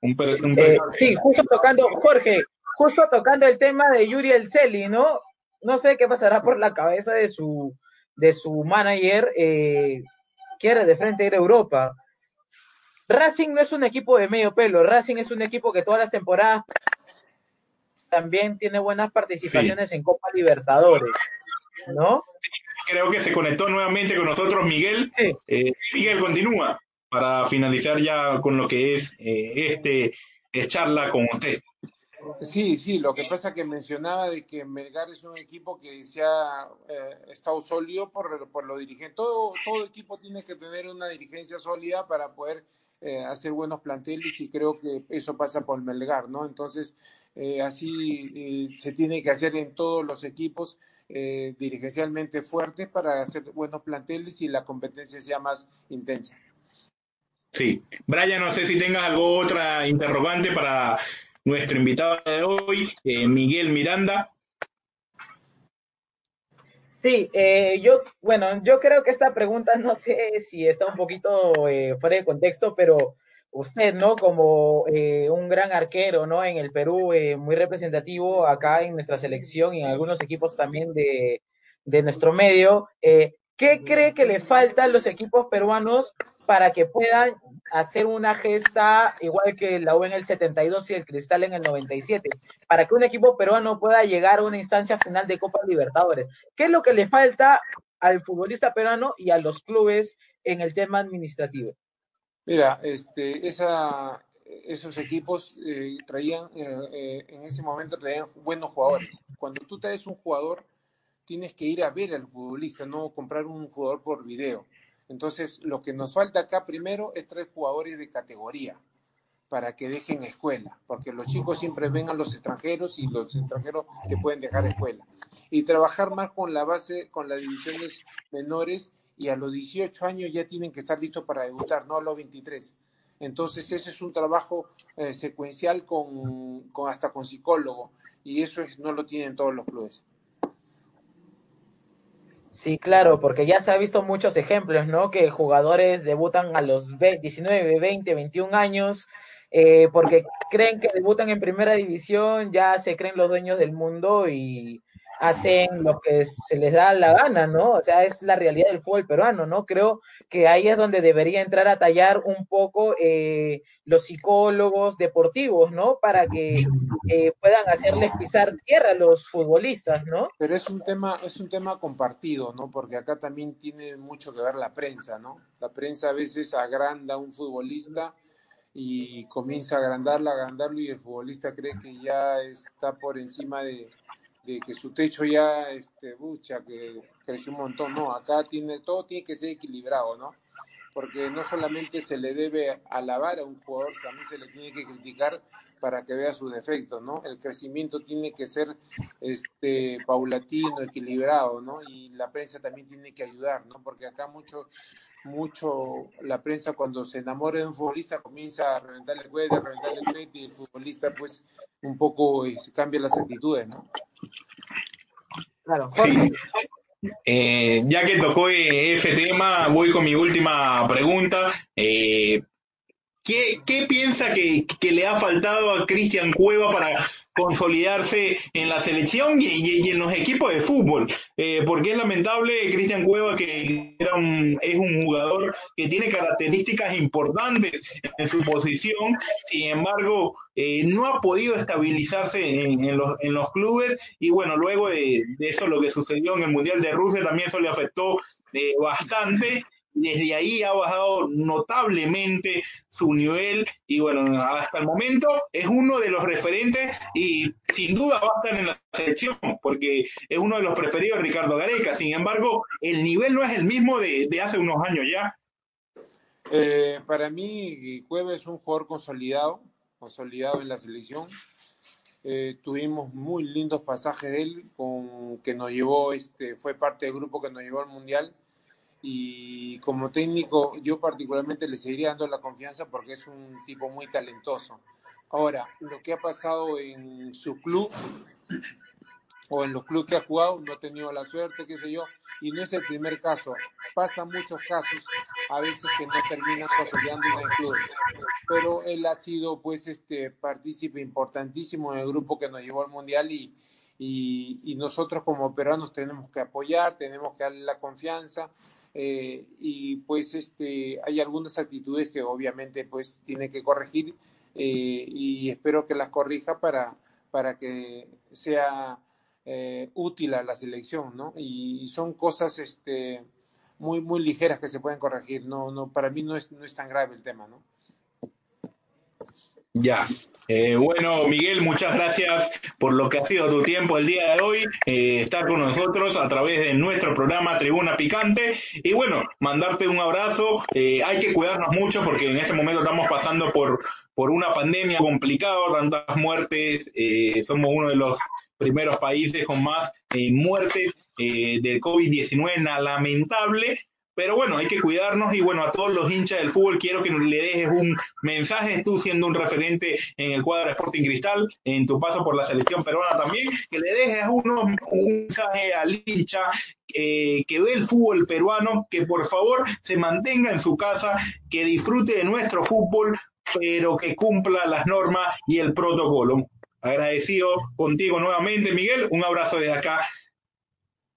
Un, eh, sí, justo tocando, Jorge, justo tocando el tema de Yuri El Celi, ¿no? No sé qué pasará por la cabeza de su, de su manager, eh, quiere de frente ir a Europa. Racing no es un equipo de medio pelo, Racing es un equipo que todas las temporadas también tiene buenas participaciones en Copa Libertadores, ¿no? Creo que se conectó nuevamente con nosotros Miguel. Eh, Miguel continúa para finalizar ya con lo que es eh, este charla con usted. Sí, sí, lo que pasa que mencionaba de que Melgar es un equipo que se ha eh, estado sólido por, por lo dirigente. Todo, todo equipo tiene que tener una dirigencia sólida para poder eh, hacer buenos planteles y creo que eso pasa por Melgar, ¿no? Entonces, eh, así se tiene que hacer en todos los equipos dirigencialmente fuertes para hacer buenos planteles y la competencia sea más intensa. Sí. Brian, no sé si tengas algo otra interrogante para nuestro invitado de hoy, eh, Miguel Miranda. Sí, eh, yo, bueno, yo creo que esta pregunta no sé si está un poquito eh, fuera de contexto, pero usted, ¿no? Como un gran arquero, ¿no? En el Perú, muy representativo acá en nuestra selección y en algunos equipos también de, de nuestro medio, ¿qué cree que le falta a los equipos peruanos para que puedan hacer una gesta igual que la U en el 72 y el Cristal en el 97, para que un equipo peruano pueda llegar a una instancia final de Copa Libertadores. ¿Qué es lo que le falta al futbolista peruano y a los clubes en el tema administrativo? Mira, este, esos equipos eh, traían, eh, eh, en ese momento traían buenos jugadores. Cuando tú traes un jugador, tienes que ir a ver al futbolista, no comprar un jugador por video. Entonces, lo que nos falta acá primero es tres jugadores de categoría para que dejen escuela, porque los chicos siempre ven a los extranjeros y los extranjeros que pueden dejar escuela. Y trabajar más con la base, con las divisiones menores y a los 18 años ya tienen que estar listos para debutar, no a los 23. Entonces ese es un trabajo eh, secuencial con, con, hasta con psicólogo y eso es, no lo tienen todos los clubes. Sí, claro, porque ya se ha visto muchos ejemplos, ¿no? Que jugadores debutan a los 19, 20, 21 años, eh, porque creen que debutan en primera división, ya se creen los dueños del mundo y hacen lo que se les da la gana, ¿no? O sea, es la realidad del fútbol peruano, ¿no? Creo que ahí es donde debería entrar a tallar un poco eh, los psicólogos deportivos, ¿no? Para que eh, puedan hacerles pisar tierra a los futbolistas, ¿no? Pero es un tema, es un tema compartido, ¿no? Porque acá también tiene mucho que ver la prensa, ¿no? La prensa a veces agranda a un futbolista y comienza a agrandarla, agrandarlo y el futbolista cree que ya está por encima de, de que su techo ya, este, bucha, que creció un montón, no, acá tiene, todo tiene que ser equilibrado, ¿no? Porque no solamente se le debe alabar a un jugador, también se le tiene que criticar para que vea sus defectos, ¿no? El crecimiento tiene que ser este, paulatino, equilibrado, ¿no? Y la prensa también tiene que ayudar, ¿no? Porque acá mucho, mucho la prensa cuando se enamora de un futbolista comienza a reventarle el a reventarle el y el futbolista pues un poco eh, cambia las actitudes, ¿no? Claro. Eh, ya que tocó ese tema, voy con mi última pregunta. Eh, ¿qué, piensa que, le ha faltado a Cristian Cueva para consolidarse en la selección y, en los equipos de fútbol, eh, porque es lamentable Cristian Cueva que era es un jugador que tiene características importantes en su posición, sin embargo eh, no ha podido estabilizarse en, los, en los clubes. Y bueno, luego de, eso lo que sucedió en el Mundial de Rusia también eso le afectó eh, bastante desde ahí ha bajado notablemente su nivel y bueno, hasta el momento es uno de los referentes y sin duda va a estar en la selección porque es uno de los preferidos de Ricardo Gareca. Sin embargo, el nivel no es el mismo de, hace unos años ya. Eh, para mí, Cueva es un jugador consolidado, consolidado en la selección. Eh, tuvimos muy lindos pasajes de él, con, que nos llevó, este, fue parte del grupo que nos llevó al Mundial y como técnico yo particularmente le seguiría dando la confianza porque es un tipo muy talentoso. Ahora, lo que ha pasado en su club o en los clubes que ha jugado, no ha tenido la suerte, qué sé yo, y no es el primer caso. Pasan muchos casos, a veces que no terminan consolidando en el club. Pero él ha sido, pues, este partícipe importantísimo en el grupo que nos llevó al Mundial y, y, y nosotros como peruanos tenemos que apoyar, tenemos que darle la confianza eh, y pues este, hay algunas actitudes que obviamente pues tiene que corregir eh, y espero que las corrija para, para que sea eh, útil a la selección, ¿no? Y, son cosas este, muy, muy ligeras que se pueden corregir, no, no, para mí no es, no es tan grave el tema, ¿no? Ya. Eh, bueno, Miguel, muchas gracias por lo que ha sido tu tiempo el día de hoy, eh, estar con nosotros a través de nuestro programa Tribuna Picante. Y bueno, mandarte un abrazo. Eh, hay que cuidarnos mucho porque en este momento estamos pasando por, por una pandemia complicada, tantas muertes. somos uno de los primeros países con más muertes del COVID-19, lamentable. Pero bueno, hay que cuidarnos y bueno, a todos los hinchas del fútbol quiero que le dejes un mensaje, tú siendo un referente en el cuadro Sporting Cristal, en tu paso por la selección peruana también, que le dejes uno, un mensaje al hincha eh, que ve el fútbol peruano, que por favor se mantenga en su casa, que disfrute de nuestro fútbol, pero que cumpla las normas y el protocolo. Agradecido contigo nuevamente, Miguel. Un abrazo desde acá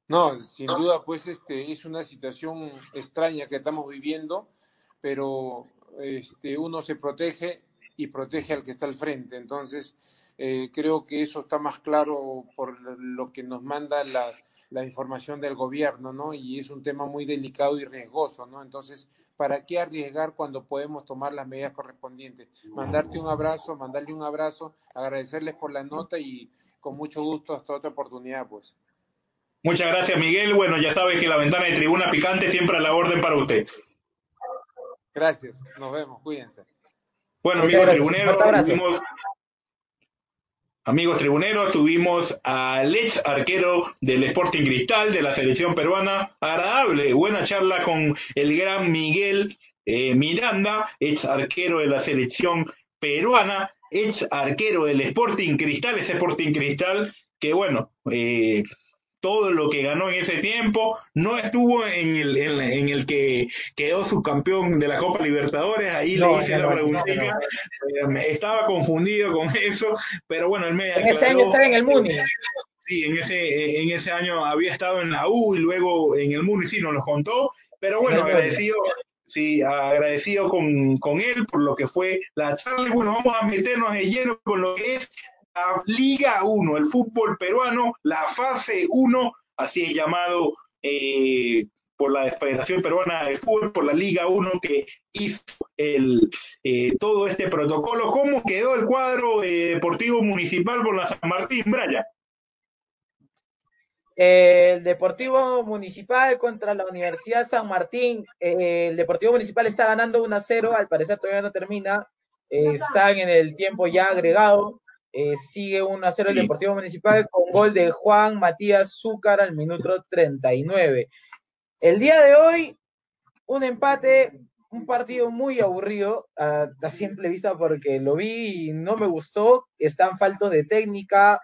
no, sin duda, pues este es una situación extraña que estamos viviendo, pero este, uno se protege y protege al que está al frente. Entonces, eh, creo que eso está más claro por lo que nos manda la, la, información del gobierno, ¿no? Y es un tema muy delicado y riesgoso, ¿no? Entonces, ¿para qué arriesgar cuando podemos tomar las medidas correspondientes? Mandarte un abrazo, mandarle un abrazo, agradecerles por la nota y con mucho gusto hasta otra oportunidad, pues. Muchas gracias, Miguel. Bueno, ya sabes que la ventana de tribuna picante siempre a la orden para usted. Gracias, nos vemos, cuídense. Bueno, amigos tribuneros, tuvimos, amigos tribuneros, tuvimos al ex arquero del Sporting Cristal de la selección peruana. Agradable, buena charla con el gran Miguel eh, Miranda, ex arquero de la selección peruana, ex arquero del Sporting Cristal, ese Sporting Cristal que bueno, eh, todo lo que ganó en ese tiempo, no estuvo en el, en, el que quedó subcampeón de la Copa Libertadores, ahí le hice la preguntita, eh, estaba confundido con eso, pero bueno, él me En ese año estaba en el Muni. Sí, en ese, en ese año había estado en la U y luego en el Muni, sí, nos lo contó, pero bueno, agradecido, sí, agradecido con, con él por lo que fue la charla. Bueno, vamos a meternos de lleno con lo que es la Liga 1, el fútbol peruano, la fase 1, así es llamado eh, por la Federación Peruana de Fútbol, por la Liga 1 que hizo el, eh, todo este protocolo. ¿Cómo quedó el cuadro eh, deportivo municipal por la San Martín, Braya? El Deportivo Municipal contra la Universidad San Martín. el Deportivo Municipal está ganando 1 a 0, al parecer todavía no termina. están en el tiempo ya agregado. Eh, sigue 1 a 0 el Deportivo Municipal con gol de Juan Matías Zúcar al minuto 39. El día de hoy, un empate, un partido muy aburrido a, simple vista porque lo vi y no me gustó. Están faltos de técnica,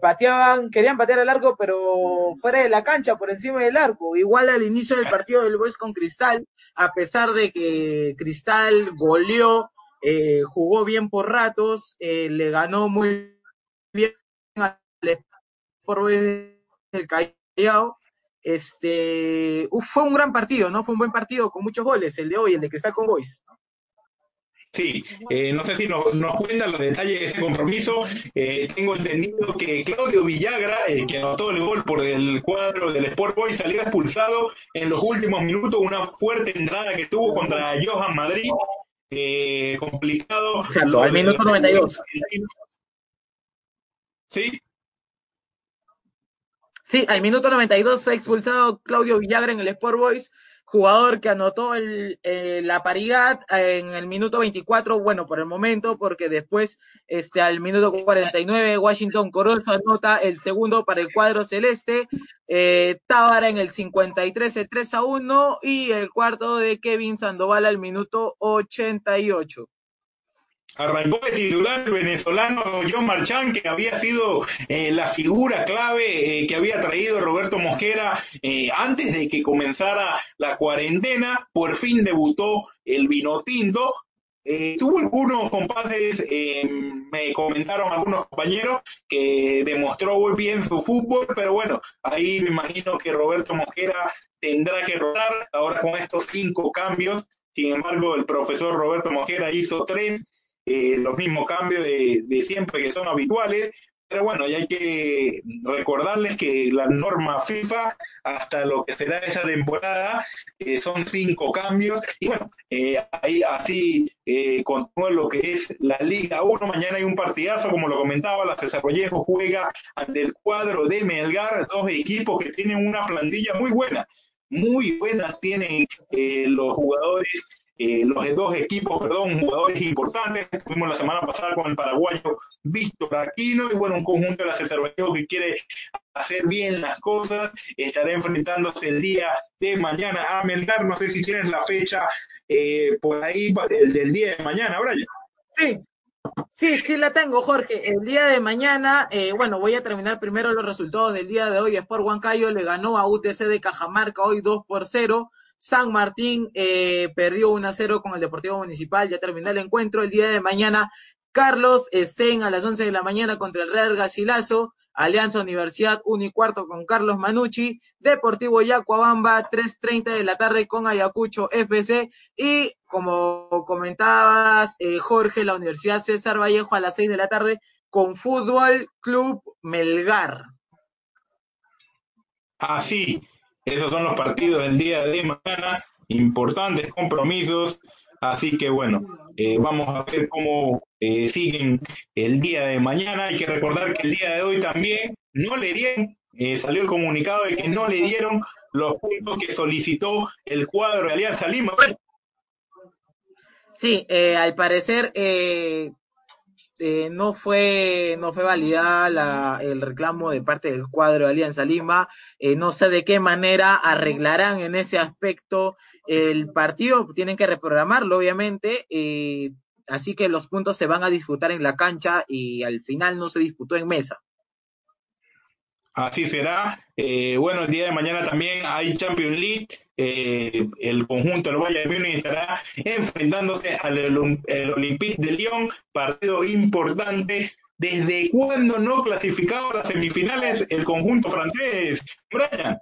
pateaban, querían patear al arco, pero fuera de la cancha, por encima del arco. Igual al inicio del partido del Boys con Cristal, a pesar de que Cristal goleó eh, jugó bien por ratos, eh, le ganó muy bien al por el Callao. Este, fue un gran partido, ¿no? Fue un buen partido con muchos goles, el de hoy, el de Cristal con Boys. Sí, eh, no sé si nos, nos cuentan los detalles de ese compromiso. tengo entendido que Claudio Villagra, que anotó el gol por el cuadro del Sport Boys, salió expulsado en los últimos minutos, una fuerte entrada que tuvo contra Johan Madrid eh, complicado. Exacto, al minuto 92. Sí. Sí, al minuto 92 fue expulsado Claudio Villagra en el Sport Boys jugador que anotó el, eh, la paridad en el minuto 24, bueno, por el momento, porque después, este, al minuto 49, Washington Corolfo anota el segundo para el cuadro celeste, eh, Tábara en el 53, el 3 a 1, y el cuarto de Kevin Sandoval al minuto 88. Arrancó de titular el venezolano John Marchán, que había sido eh, la figura clave eh, que había traído Roberto Mosquera eh, antes de que comenzara la cuarentena. Por fin debutó el Vinotinto. tuvo algunos compases, me comentaron algunos compañeros que demostró muy bien su fútbol, pero bueno, ahí me imagino que Roberto Mosquera tendrá que rotar ahora con estos cinco cambios. Sin embargo, el profesor Roberto Mosquera hizo tres eh, los mismos cambios de, siempre que son habituales, pero bueno, ya hay que recordarles que la norma FIFA, hasta lo que será esa temporada, eh, son cinco cambios. Y bueno, eh, ahí así continúa lo que es la Liga 1. Mañana hay un partidazo, como lo comentaba, la César Vallejo juega ante el cuadro de Melgar, dos equipos que tienen una plantilla muy buena. Muy buena tienen los jugadores eh, los dos equipos, perdón, jugadores importantes. Tuvimos la semana pasada con el paraguayo Víctor Aquino y bueno, un conjunto de la Vallejo que quiere hacer bien las cosas. Estará enfrentándose el día de mañana a Melgar. No sé si tienes la fecha eh, por ahí el del día de mañana, Brian. Sí, Sí, sí la tengo, Jorge. El día de mañana, eh, bueno, voy a terminar primero los resultados del día de hoy. Sport Huancayo le ganó a UTC de Cajamarca hoy 2 por 0. San Martín eh, perdió 1 a 0 con el Deportivo Municipal. Ya terminó el encuentro. El día de mañana, Carlos Estén a las 11 de la mañana contra el Real Gasilazo. Alianza Universidad 1 y cuarto con Carlos Manucci. Deportivo Yacuabamba 3.30 de la tarde con Ayacucho FC. Y como comentabas, eh, Jorge, la Universidad César Vallejo a las 6 de la tarde con Fútbol Club Melgar. Así, esos son los partidos del día de mañana, importantes compromisos. Así que bueno, eh, vamos a ver cómo eh, siguen el día de mañana. Hay que recordar que el día de hoy también no le dieron, eh, salió el comunicado de que no le dieron los puntos que solicitó el cuadro de Alianza Lima. Sí, al parecer eh, no fue no fue validada el reclamo de parte del cuadro de Alianza Lima. Eh, no sé de qué manera arreglarán en ese aspecto el partido. Tienen que reprogramarlo, obviamente. Eh, así que los puntos se van a disputar en la cancha y al final no se disputó en mesa. Así será. Eh, bueno, el día de mañana también hay Champions League. Eh, el conjunto del Bayern Múnich estará enfrentándose al Olympique de Lyon, partido importante. ¿Desde cuándo no clasificaba a las semifinales el conjunto francés, Brian?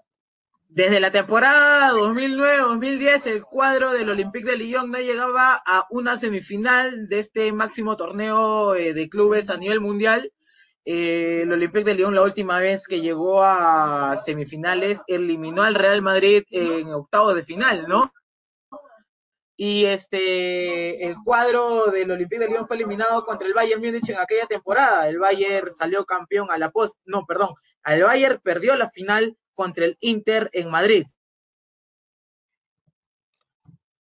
Desde la temporada 2009-2010, el cuadro del Olympique de Lyon no llegaba a una semifinal de este máximo torneo eh, de clubes a nivel mundial. Eh, el Olympique de Lyon, la última vez que llegó a semifinales, eliminó al Real Madrid en octavos de final, ¿no? Y este, el cuadro del Olympique de Lyon fue eliminado contra el Bayern Múnich en aquella temporada. El Bayern salió campeón a la post, no, perdón, el Bayern perdió la final contra el Inter en Madrid.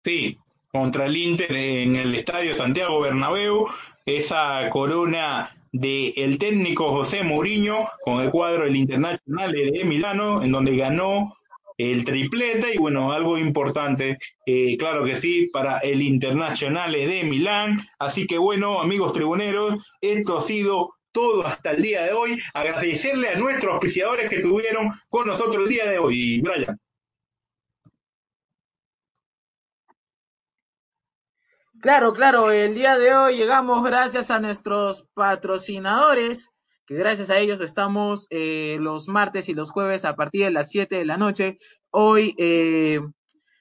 Sí, contra el Inter en el Estadio Santiago Bernabéu, esa corona del técnico José Mourinho con el cuadro del Internacional de Milano, en donde ganó el triplete y bueno, algo importante, eh, claro que sí, para el Internacional de Milán. Así que bueno, amigos tribuneros, esto ha sido todo hasta el día de hoy. Agradecerle a nuestros auspiciadores que estuvieron con nosotros el día de hoy. Brian. Claro, claro, el día de hoy llegamos gracias a nuestros patrocinadores, que gracias a ellos estamos eh, los martes y los jueves a partir de las 7 de la noche. Hoy eh,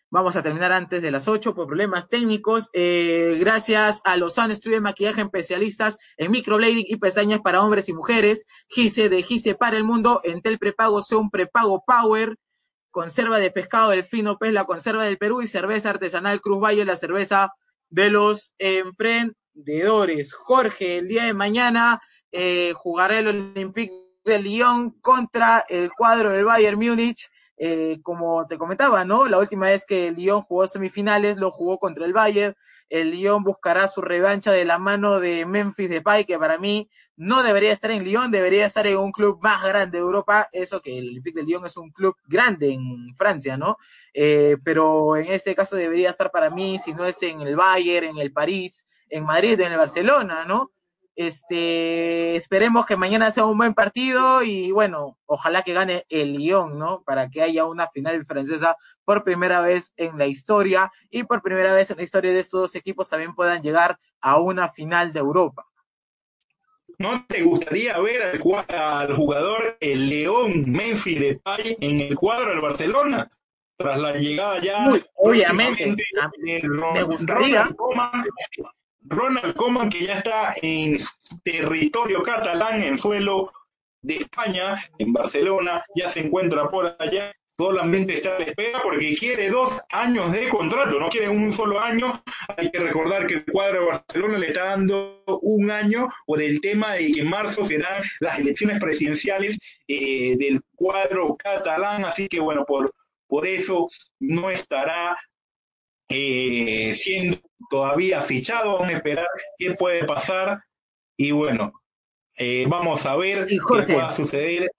Vamos a terminar antes de las 8 por problemas técnicos. Eh, gracias a Lozano Estudio de Maquillaje especialistas en microblading y pestañas para hombres y mujeres. Gise de Gise para el mundo. Entel Prepago un prepago Power. Conserva de pescado del fino pez, la conserva del Perú y cerveza artesanal Cruz Valle, la cerveza de los emprendedores. Jorge, el día de mañana eh, jugará el Olympique de Lyon contra el cuadro del Bayern Múnich. Eh, como te comentaba, ¿no? La última vez que el Lyon jugó semifinales lo jugó contra el Bayern. El Lyon buscará su revancha de la mano de Memphis Depay, que para mí no debería estar en Lyon, debería estar en un club más grande de Europa. Eso que el Olympique de Lyon es un club grande en Francia, ¿no? Eh, pero en este caso debería estar para mí, si no es en el Bayern, en el París, en Madrid, en el Barcelona, ¿no? Este, esperemos que mañana sea un buen partido y bueno, ojalá que gane el Lyon, ¿no? Para que haya una final francesa por primera vez en la historia y por primera vez en la historia de estos dos equipos también puedan llegar a una final de Europa. ¿No te gustaría ver al, jugador el León Memphis de Pay en el cuadro del Barcelona? Tras la llegada ya. obviamente, me gustaría. Ronald Koeman, que ya está en territorio catalán, en suelo de España, en Barcelona, ya se encuentra por allá, solamente está la espera porque quiere dos años de contrato, no quiere un solo año. Hay que recordar que el cuadro de Barcelona le está dando un año por el tema de que en marzo serán las elecciones presidenciales eh, del cuadro catalán, así que bueno, por, por eso no estará eh, siendo todavía fichado, vamos a esperar qué puede pasar. Y bueno, eh, vamos a ver qué pueda suceder.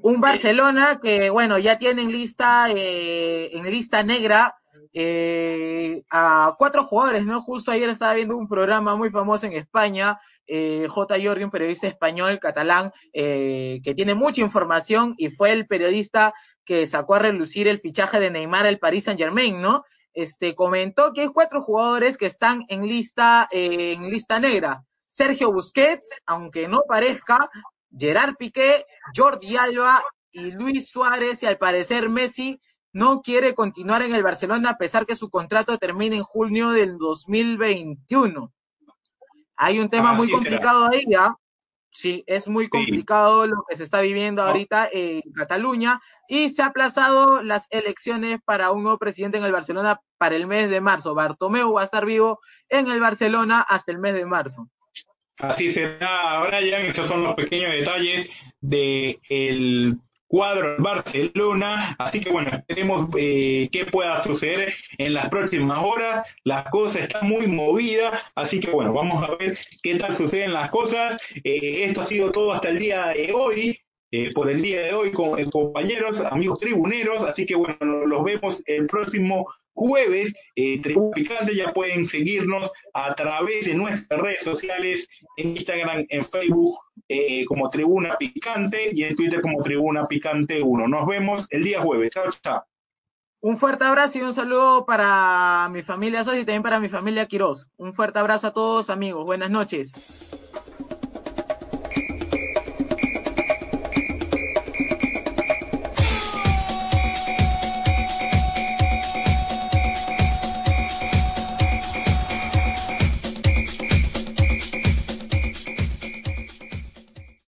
Un Barcelona que, bueno, ya tiene en lista, eh, en lista negra eh, a cuatro jugadores, ¿no? Justo ayer estaba viendo un programa muy famoso en España, J. Jordi, un periodista español, catalán, que tiene mucha información y fue el periodista que sacó a relucir el fichaje de Neymar al Paris Saint Germain, ¿no? este, comentó que hay cuatro jugadores que están en lista, eh, en lista negra. Sergio Busquets, aunque no parezca, Gerard Piqué, Jordi Alba y Luis Suárez, y al parecer Messi no quiere continuar en el Barcelona a pesar que su contrato termina en junio del 2021. Hay un tema muy complicado ahí, ¿ya? Sí, es muy complicado lo que se está viviendo ahorita en Cataluña y se ha aplazado las elecciones para un nuevo presidente en el Barcelona para el mes de marzo. Bartomeu va a estar vivo en el Barcelona hasta el mes de marzo. Así será, Brian. Estos son los pequeños detalles del el cuadro Barcelona. Así que bueno, esperemos eh, qué pueda suceder en las próximas horas. Las cosas están muy movidas, así que bueno, vamos a ver qué tal suceden las cosas. Eh, esto ha sido todo hasta el día de hoy. Eh, por el día de hoy con compañeros, amigos tribuneros, así que bueno, los vemos el próximo jueves, eh, Tribuna Picante, ya pueden seguirnos a través de nuestras redes sociales, en Instagram, en Facebook eh, como Tribuna Picante y en Twitter como Tribuna Picante 1. Nos vemos el día jueves. Chao, chao. Un fuerte abrazo y un saludo para mi familia Sosi y también para mi familia Quiroz. Un fuerte abrazo a todos amigos. Buenas noches.